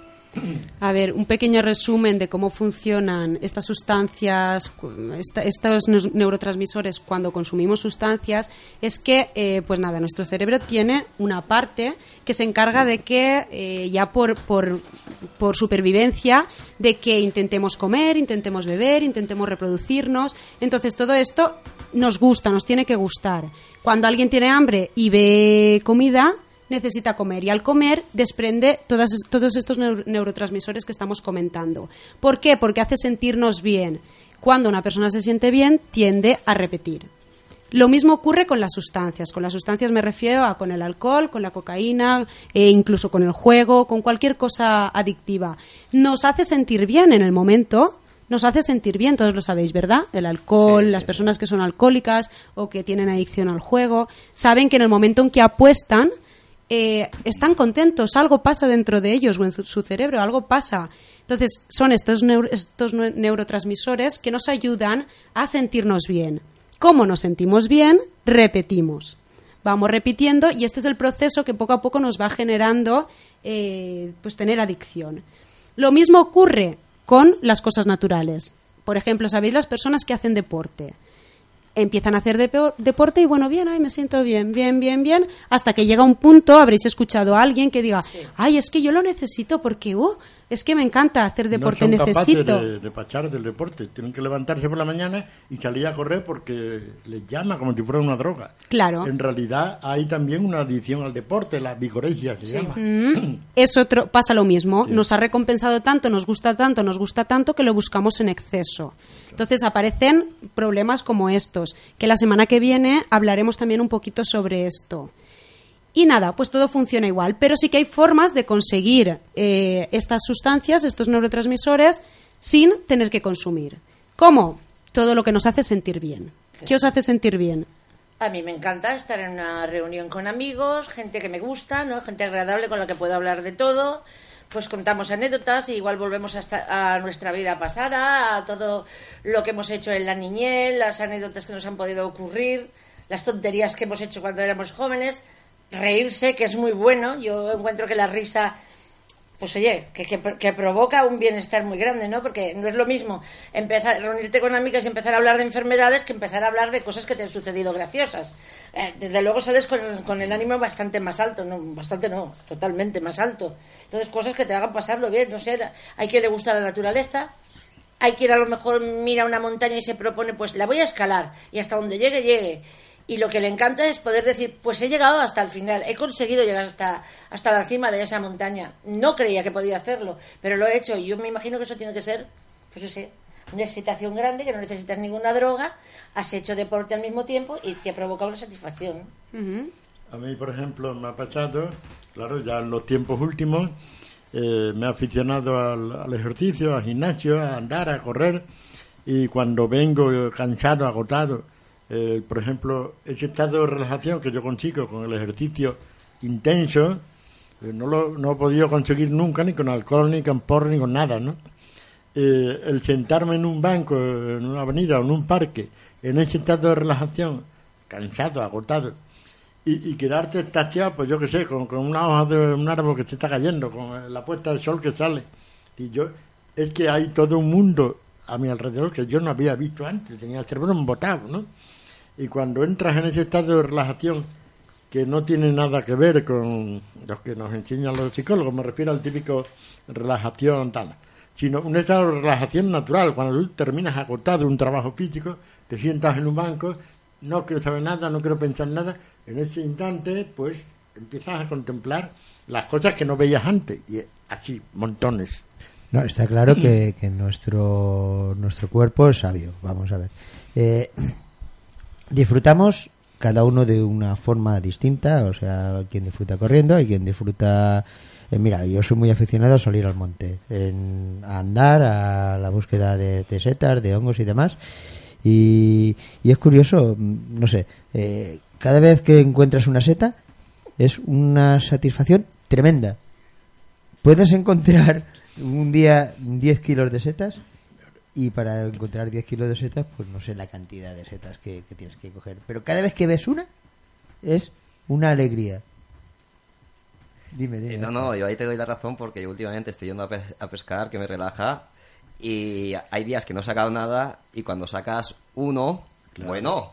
Speaker 3: A ver, un pequeño resumen de cómo funcionan estas sustancias, estos neurotransmisores cuando consumimos sustancias, es que, eh, pues nada, nuestro cerebro tiene una parte que se encarga de que, eh, ya por, por, por supervivencia, de que intentemos comer, intentemos beber, intentemos reproducirnos. Entonces, todo esto nos gusta, nos tiene que gustar. Cuando alguien tiene hambre y ve comida, necesita comer y al comer desprende todas, todos estos neur- neurotransmisores que estamos comentando. ¿Por qué? Porque hace sentirnos bien. Cuando una persona se siente bien, tiende a repetir. Lo mismo ocurre con las sustancias. Con las sustancias me refiero a con el alcohol, con la cocaína, e incluso con el juego, con cualquier cosa adictiva. Nos hace sentir bien en el momento, nos hace sentir bien, todos lo sabéis, ¿verdad? El alcohol, las personas que son alcohólicas o que tienen adicción al juego, saben que en el momento en que apuestan, eh, están contentos, algo pasa dentro de ellos o en su, cerebro, algo pasa. Entonces, son estos, estos neurotransmisores que nos ayudan a sentirnos bien. ¿Cómo nos sentimos bien? Repetimos. Vamos repitiendo y este es el proceso que poco a poco nos va generando eh, pues tener adicción. Lo mismo ocurre con las cosas naturales. Por ejemplo, ¿sabéis las personas que hacen deporte? Empiezan a hacer depo- deporte y bueno, bien, ay, me siento bien, bien, bien, bien, hasta que llega un punto, habréis escuchado a alguien que diga, ay, es que yo lo necesito porque, uh, es que me encanta hacer deporte,
Speaker 7: no son
Speaker 3: necesito.
Speaker 7: capaces de, de pachar del deporte. Tienen que levantarse por la mañana y salir a correr porque les llama como si fuera una droga.
Speaker 3: Claro.
Speaker 7: En realidad hay también una adicción al deporte, la vigoresia se llama.
Speaker 3: Mm, es otro, pasa lo mismo. Nos ha recompensado tanto, nos gusta tanto, nos gusta tanto que lo buscamos en exceso. Entonces aparecen problemas como estos, que la semana que viene hablaremos también un poquito sobre esto. Y nada, pues todo funciona igual, pero sí que hay formas de conseguir eh, estas sustancias, estos neurotransmisores, sin tener que consumir. ¿Cómo? Todo lo que nos hace sentir bien. ¿Qué os hace sentir bien?
Speaker 4: A mí me encanta estar en una reunión con amigos, gente que me gusta, ¿no? Gente agradable con la que puedo hablar de todo. Pues contamos anécdotas y igual volvemos a, nuestra vida pasada, a todo lo que hemos hecho en la niñez, las anécdotas que nos han podido ocurrir, las tonterías que hemos hecho cuando éramos jóvenes. Reírse, que es muy bueno. Yo encuentro que la risa pues oye, que, que, provoca un bienestar muy grande, ¿no? Porque no es lo mismo empezar reunirte con amigas y empezar a hablar de enfermedades que empezar a hablar de cosas que te han sucedido graciosas. Eh, desde luego sales con con el ánimo bastante más alto, no, bastante no, totalmente más alto. Entonces cosas que te hagan pasarlo bien, no sé, hay quien le gusta la naturaleza, hay quien a lo mejor mira una montaña y se propone, pues la voy a escalar y hasta donde llegue, llegue. Y lo que le encanta es poder decir, pues he llegado hasta el final, he conseguido llegar hasta, hasta la cima de esa montaña. No creía que podía hacerlo, pero lo he hecho. Y yo me imagino que eso tiene que ser, pues yo sé, una excitación grande, que no necesitas ninguna droga, has hecho deporte al mismo tiempo y te ha provocado una satisfacción.
Speaker 7: A mí, por ejemplo, me ha pasado, claro, ya en los tiempos últimos, eh, me he aficionado al, ejercicio, al gimnasio, a andar, a correr, y cuando vengo cansado, agotado, eh, por ejemplo, ese estado de relajación que yo consigo con el ejercicio intenso, eh, no lo no he podido conseguir nunca, ni con alcohol, ni con porro, ni con nada, ¿no? Eh, el sentarme en un banco, en una avenida o en un parque, en ese estado de relajación, cansado, agotado, y, quedarte tacheado, pues yo qué sé, con, con una hoja de un árbol que se está cayendo, con la puesta del sol que sale. Y yo, es que hay todo un mundo a mi alrededor que yo no había visto antes, tenía el cerebro embotado, ¿no? Y cuando entras en ese estado de relajación que no tiene nada que ver con los que nos enseñan los psicólogos, me refiero al típico relajación tal, sino un estado de relajación natural, cuando tú terminas agotado un trabajo físico, te sientas en un banco, no quiero saber nada, no quiero pensar nada, en ese instante pues empiezas a contemplar las cosas que no veías antes, y así, montones.
Speaker 5: No, está claro que, que nuestro, nuestro cuerpo es sabio. Vamos a ver. Eh, disfrutamos cada uno de una forma distinta. O sea, quien disfruta corriendo y quien disfruta. eh, mira, yo soy muy aficionado a salir al monte, en, a andar, a la búsqueda de, setas, de hongos y demás. Y, y es curioso, no sé, eh, cada vez que encuentras una seta es una satisfacción tremenda. Puedes encontrar un día 10 kilos de setas y para encontrar 10 kilos de setas, pues no sé la cantidad de setas que, que tienes que coger. Pero cada vez que ves una, es una alegría. Dime, dime.
Speaker 6: Eh, no, no, yo ahí te doy la razón porque yo últimamente estoy yendo a, a pescar, que me relaja, y hay días que no he sacado nada, y cuando sacas uno, bueno,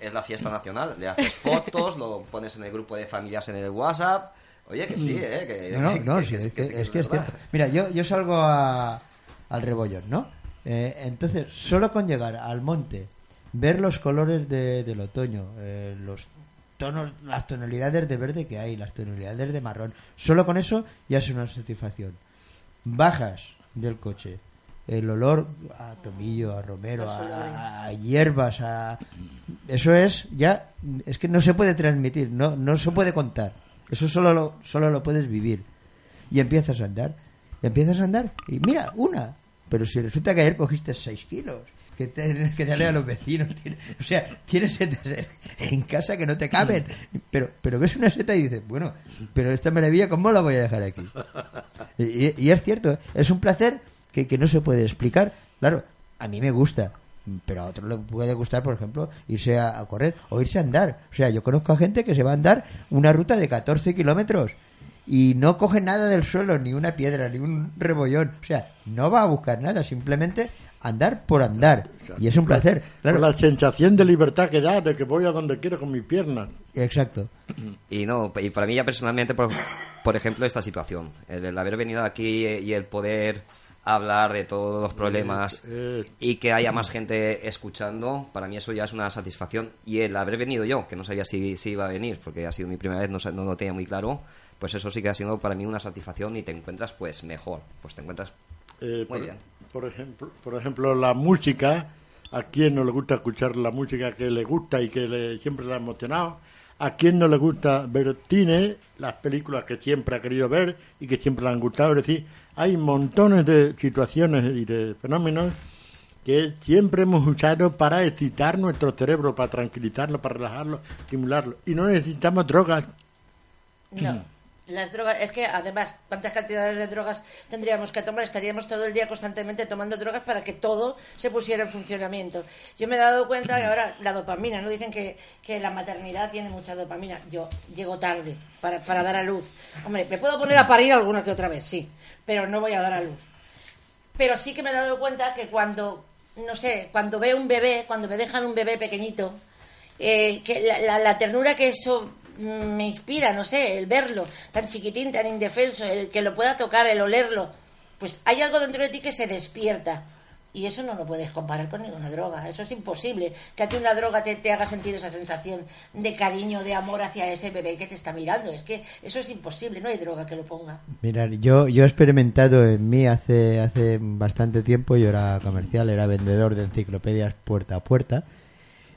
Speaker 6: es la fiesta nacional. Le haces fotos, lo pones en el grupo de familias en el WhatsApp. Oye, que sí, ¿eh? Que,
Speaker 5: No, no, no,
Speaker 6: que-
Speaker 5: sí,
Speaker 6: que-
Speaker 5: es
Speaker 6: que
Speaker 5: es, cierto. Mira, yo, yo salgo a- al rebollón, ¿no? Eh, entonces, solo con llegar al monte, ver los colores de- del otoño, eh, los tonos, las tonalidades de verde que hay, las tonalidades de marrón, solo con eso ya es una satisfacción. Bajas del coche, el olor a tomillo, a romero, a hierbas, a... Eso es ya, es que no se puede transmitir, no, no se puede contar. Eso solo lo, solo lo puedes vivir. Y empiezas a andar, y empiezas a andar, y mira, una. Pero si resulta que ayer cogiste 6 kilos, que tienes que darle a los vecinos, o sea, tienes setas en- casa que no te caben. Pero, pero ves una seta y dices, bueno, pero esta maravilla, ¿cómo la voy a dejar aquí? Y, y- es cierto, es un placer que, que no se puede explicar. Claro, a mí me gusta, pero a otro le puede gustar, por ejemplo, irse a correr o irse a andar. O sea, yo conozco a gente que se va a andar una ruta de 14 kilómetros y no coge nada del suelo, ni una piedra, ni un rebollón. O sea, no va a buscar nada, simplemente andar por andar. Y es un placer. Claro,
Speaker 7: Por la sensación de libertad que da, de que voy a donde quiero con mis piernas.
Speaker 5: exacto.
Speaker 6: Y no, y para mí ya personalmente, por, por ejemplo, esta situación, el, el haber venido aquí y el poder hablar de todos los problemas
Speaker 7: Eh,
Speaker 6: y que haya más gente escuchando, para mí eso ya es una satisfacción. Y el haber venido yo, que no sabía si, si iba a venir, porque ha sido mi primera vez, no, no lo tenía muy claro, pues eso sí que ha sido para mí una satisfacción y te encuentras pues mejor, pues te encuentras
Speaker 7: Eh,
Speaker 6: Muy
Speaker 7: por,
Speaker 6: bien.
Speaker 7: Por ejemplo, por ejemplo, la música, a quien no le gusta escuchar la música que le gusta y que le, siempre le ha emocionado, a quien no le gusta ver cine, las películas que siempre ha querido ver y que siempre le han gustado. Es decir, hay montones de situaciones y de fenómenos que siempre hemos usado para excitar nuestro cerebro, para tranquilizarlo, para relajarlo, estimularlo. Y no necesitamos drogas.
Speaker 4: No. Las drogas, es que además, ¿cuántas cantidades de drogas tendríamos que tomar? Estaríamos todo el día constantemente tomando drogas para que todo se pusiera en funcionamiento. Yo me he dado cuenta que ahora la dopamina, ¿no? Dicen que, que la maternidad tiene mucha dopamina. Yo llego tarde para, para dar a luz. Hombre, me puedo poner a parir alguna que otra vez, sí, pero no voy a dar a luz. Pero sí que me he dado cuenta que cuando, no sé, cuando veo un bebé, cuando me dejan un bebé pequeñito, eh, que la, la- ternura que eso me inspira, no sé, el verlo tan chiquitín, tan indefenso, el que lo pueda tocar, el olerlo, pues hay algo dentro de ti que se despierta. Y eso no lo puedes comparar con ninguna droga. Eso es imposible. Que a ti una droga te, te haga sentir esa sensación de cariño, de amor hacia ese bebé que te está mirando. Es que eso es imposible. No hay droga que lo ponga.
Speaker 5: Mira, yo, yo he experimentado en mí hace, hace bastante tiempo, yo era comercial, era vendedor de enciclopedias puerta a puerta.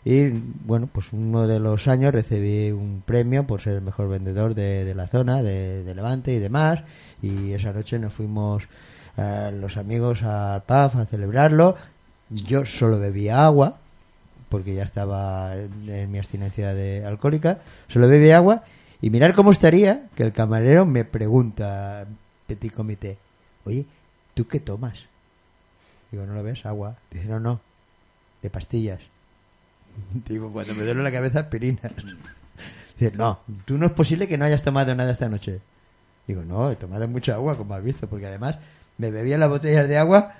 Speaker 5: Y bueno, pues uno de los años recibí un premio por ser el mejor vendedor de, de la zona, de, Levante y demás. Y esa noche nos fuimos eh, los amigos al pub a celebrarlo. Yo solo bebía agua, porque ya estaba en, en mi abstinencia de alcohólica. Solo bebía agua. Y mirar cómo estaría que el camarero me pregunta, petit comité, oye, ¿tú qué tomas? Digo, ¿no lo ves? Agua. Dice, no, no, de pastillas. Digo, cuando me duele la cabeza, aspirina. Dice, no, tú no es posible que no hayas tomado nada esta noche. Digo, no, he tomado mucha agua, como has visto, porque además me bebía las botellas de agua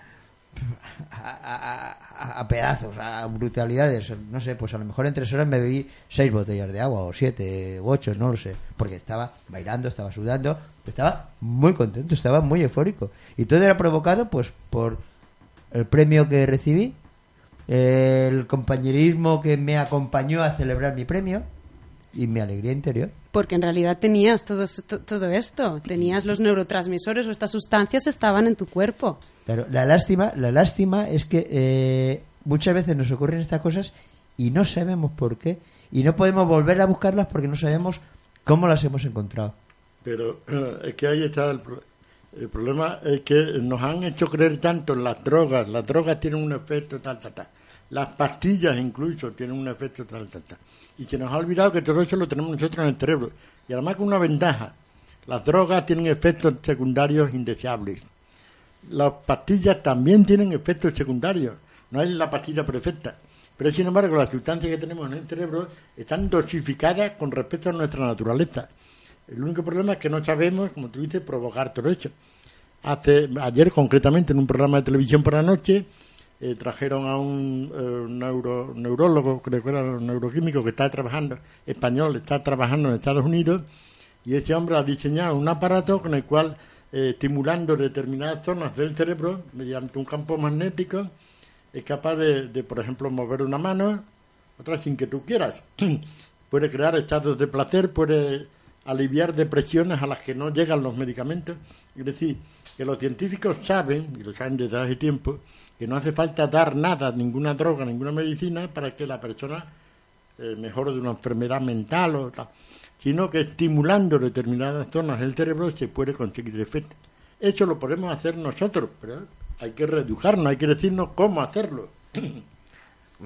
Speaker 5: a, pedazos, a brutalidades. No sé, pues a lo mejor en tres horas me bebí seis botellas de agua, o siete, o ocho, no lo sé. Porque estaba bailando, estaba sudando, estaba muy contento, estaba muy eufórico. Y todo era provocado, pues, por el premio que recibí, el compañerismo que me acompañó a celebrar mi premio y mi alegría interior.
Speaker 3: Porque en realidad tenías todo, todo esto, tenías los neurotransmisores o estas sustancias estaban en tu cuerpo.
Speaker 5: Claro, la lástima, la lástima es que eh, muchas veces nos ocurren estas cosas y no sabemos por qué y no podemos volver a buscarlas porque no sabemos cómo las hemos encontrado.
Speaker 7: Pero eh, es que ahí está el, pro- el problema, es que nos han hecho creer tanto en las drogas, las drogas tienen un efecto tal, tal, tal. Las pastillas incluso tienen un efecto tal, tal, tal. Y se nos ha olvidado que todo eso lo tenemos nosotros en el cerebro. Y además con una ventaja. Las drogas tienen efectos secundarios indeseables. Las pastillas también tienen efectos secundarios. No es la pastilla perfecta. Pero sin embargo, las sustancias que tenemos en el cerebro están dosificadas con respecto a nuestra naturaleza. El único problema es que no sabemos, como tú dices, provocar todo eso. Hace, ayer, concretamente, en un programa de televisión por la noche, eh, trajeron a un eh, neuro, neurólogo, creo que era un neuroquímico que está trabajando, español, está trabajando en Estados Unidos, y ese hombre ha diseñado un aparato con el cual, eh, estimulando determinadas zonas del cerebro, mediante un campo magnético, es capaz de, de, por ejemplo, mover una mano, otra sin que tú quieras. puede crear estados de placer, puede aliviar depresiones a las que no llegan los medicamentos. Es decir, que los científicos saben, y lo saben desde hace tiempo, que no hace falta dar nada, ninguna droga, ninguna medicina para que la persona eh, mejore de una enfermedad mental o tal, sino que estimulando determinadas zonas del cerebro se puede conseguir efecto. Eso lo podemos hacer nosotros, pero hay que reeducarnos, hay que decirnos cómo hacerlo.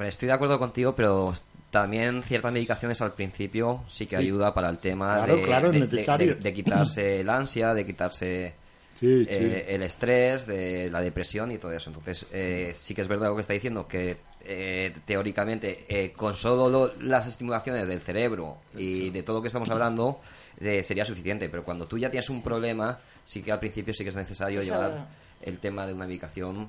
Speaker 6: Estoy de acuerdo contigo, pero también ciertas medicaciones al principio sí que
Speaker 7: Sí.
Speaker 6: ayuda para el tema
Speaker 7: Claro,
Speaker 6: de,
Speaker 7: claro,
Speaker 6: de- de-
Speaker 7: necesario.
Speaker 6: de- de quitarse el ansia, de quitarse
Speaker 7: Sí, sí.
Speaker 6: eh, el estrés, de la depresión y todo eso. Entonces, eh, sí que es verdad lo que está diciendo, que eh, teóricamente eh, con solo lo- las estimulaciones del cerebro y de todo lo que estamos hablando eh, sería suficiente, pero cuando tú ya tienes un problema, sí que al principio sí que es necesario llevar el tema de una medicación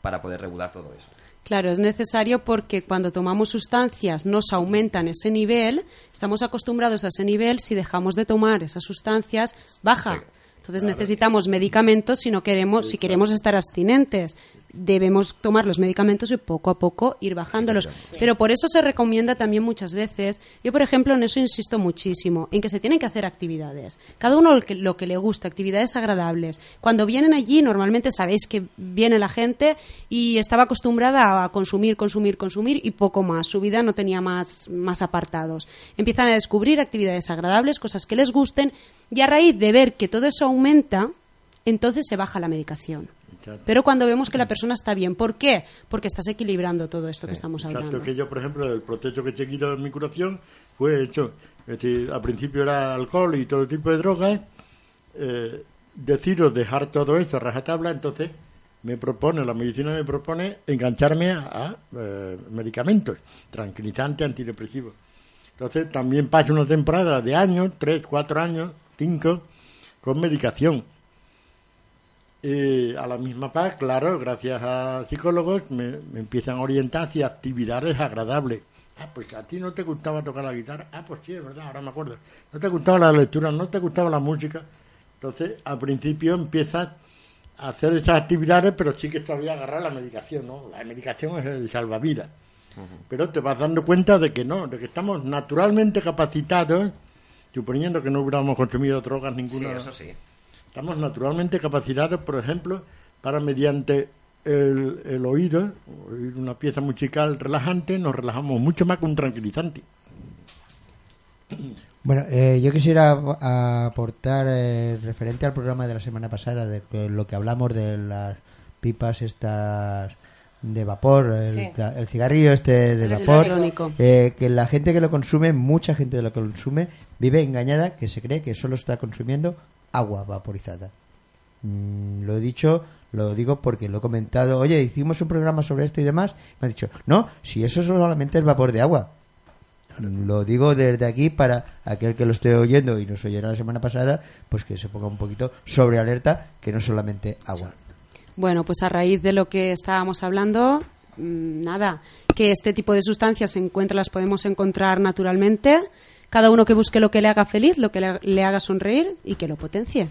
Speaker 6: para poder regular todo eso.
Speaker 3: Claro, es necesario porque cuando tomamos sustancias nos aumentan ese nivel, estamos acostumbrados a ese nivel, si dejamos de tomar esas sustancias, baja. Entonces necesitamos medicamentos si no queremos, si queremos estar abstinentes. Debemos tomar los medicamentos y poco a poco ir bajándolos. Pero por eso se recomienda también muchas veces, yo por ejemplo en eso insisto muchísimo, en que se tienen que hacer actividades. Cada uno lo que, lo que le gusta, actividades agradables. Cuando vienen allí, normalmente sabéis que viene la gente y estaba acostumbrada a consumir, consumir, consumir y poco más. Su vida no tenía más, más apartados. Empiezan a descubrir actividades agradables, cosas que les gusten y a raíz de ver que todo eso aumenta, entonces se baja la medicación.
Speaker 7: Exacto.
Speaker 3: Pero cuando vemos que la persona está bien, ¿por qué? Porque estás equilibrando todo esto que estamos hablando.
Speaker 7: Exacto, que yo, por ejemplo, el proceso que he seguido en mi curación fue hecho. Es decir, al principio era alcohol y todo tipo de drogas. Eh, decido dejar todo eso a rajatabla, entonces me propone, la medicina me propone engancharme a, a, eh, medicamentos, tranquilizantes, antidepresivos. Entonces también paso una temporada de años, tres, cuatro años, cinco, con medicación. Eh, a la misma paz, claro, gracias a psicólogos me, me empiezan a orientar hacia actividades agradables. Ah, pues a ti no te gustaba tocar la guitarra. Ah, pues sí, es verdad, ahora me acuerdo. No te gustaba la lectura, no te gustaba la música. Entonces, al principio empiezas a hacer esas actividades, pero sí que todavía agarrar la medicación, ¿no? La medicación es el salvavidas. Pero te vas dando cuenta de que no, de que estamos naturalmente capacitados, suponiendo que no hubiéramos consumido drogas
Speaker 6: Sí,
Speaker 7: ninguna.
Speaker 6: eso sí.
Speaker 7: Estamos naturalmente capacitados, por ejemplo, para mediante el, el oído, oír una pieza musical relajante, nos relajamos mucho más que un tranquilizante.
Speaker 5: Bueno, eh, yo quisiera aportar eh, referente al programa de la semana pasada, de que lo que hablamos de las pipas estas de vapor, el,
Speaker 4: Sí.
Speaker 5: ca- el cigarrillo este de
Speaker 3: El
Speaker 5: vapor, eh, que la gente que lo consume, mucha gente que lo consume, vive engañada que se cree que solo está consumiendo agua vaporizada. Mm, lo he dicho, lo digo porque lo he comentado. Oye, hicimos un programa sobre esto y demás. Me han dicho, no, si eso solamente es vapor de agua. Lo digo desde aquí para aquel que lo esté oyendo y nos oyera la semana pasada, pues que se ponga un poquito sobre alerta, que no solamente agua.
Speaker 3: Bueno, pues a raíz de lo que estábamos hablando, mm, nada, que este tipo de sustancias se encuentra, las podemos encontrar naturalmente. Cada uno que busque lo que le haga feliz, lo que le, haga sonreír y que lo potencie.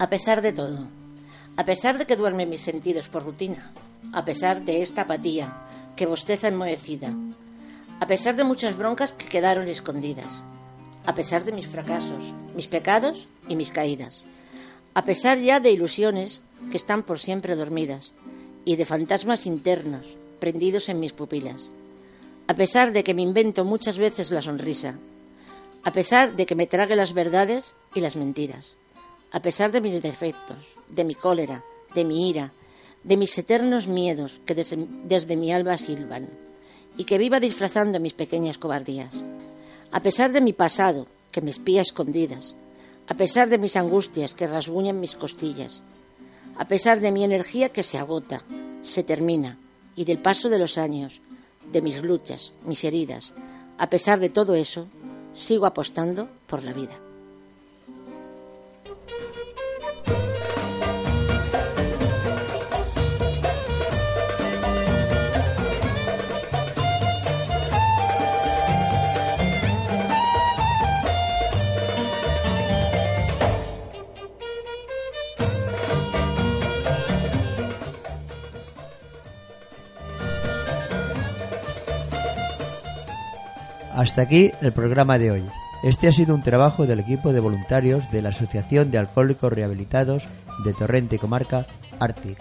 Speaker 8: A
Speaker 4: pesar de todo, a pesar de que duermen mis sentidos por rutina, a pesar de esta apatía que bosteza enmohecida, a pesar de muchas broncas que quedaron escondidas, a pesar de mis fracasos, mis pecados y mis caídas, a pesar ya de ilusiones que están por siempre dormidas y de fantasmas internos prendidos en mis pupilas, a pesar de que me invento muchas veces la sonrisa, a pesar de que me trague las verdades y las mentiras, a pesar de mis defectos, de mi cólera, de mi ira, de mis eternos miedos que desde, mi alba silban, y que viva disfrazando mis pequeñas cobardías, a pesar de mi pasado que me espía a escondidas, a pesar de mis angustias que rasguñan mis costillas, a pesar de mi energía que se agota, se termina, y del paso de los años, de mis luchas, mis heridas, a pesar de todo eso, sigo apostando por la vida.
Speaker 5: Hasta aquí el programa de hoy. Este ha sido un trabajo del equipo de voluntarios de la Asociación de Alcohólicos Rehabilitados de Torrente y Comarca, Arctic.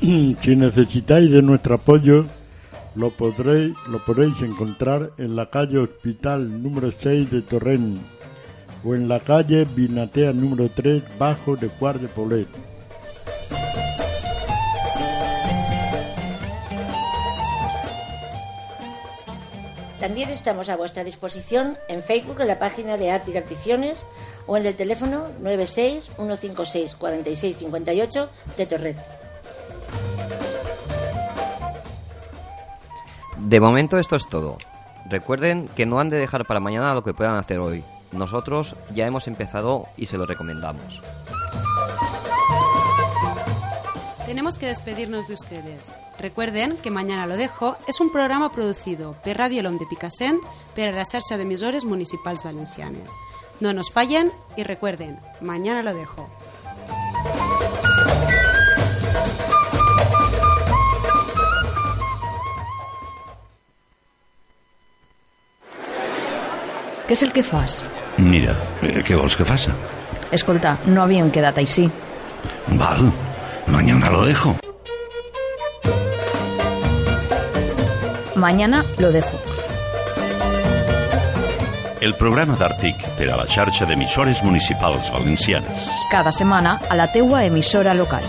Speaker 7: si necesitáis de nuestro apoyo, lo podréis, lo podréis encontrar en la calle Hospital número 6 de Torrent o en la calle Binatea número 3 bajo de Cuart de Poblet.
Speaker 4: También estamos a vuestra disposición en Facebook en la página de Arte y Articiones o en el teléfono 96 156 46 58 de Torret.
Speaker 6: De momento esto es todo. Recuerden que no han de dejar para mañana lo que puedan hacer hoy. Nosotros ya hemos empezado y se lo recomendamos.
Speaker 3: Tenemos que despedirnos de ustedes. Recuerden que Mañana lo dejo és un programa producido per Ràdio L'Om de Picassent per a la xarxa d'emissores municipals valencianes. No nos fallen y recuerden, Mañana lo dejo.
Speaker 1: Què és el que fas?
Speaker 2: Mira, eh, què vols que faça?
Speaker 1: Escolta, no havíem quedat així.
Speaker 2: Val, mañana lo dejo.
Speaker 1: Mañana lo dejo.
Speaker 2: El programa d'Àrtic per a la xarxa d'emissores municipals valencianes.
Speaker 1: Cada setmana a la teua emissora local.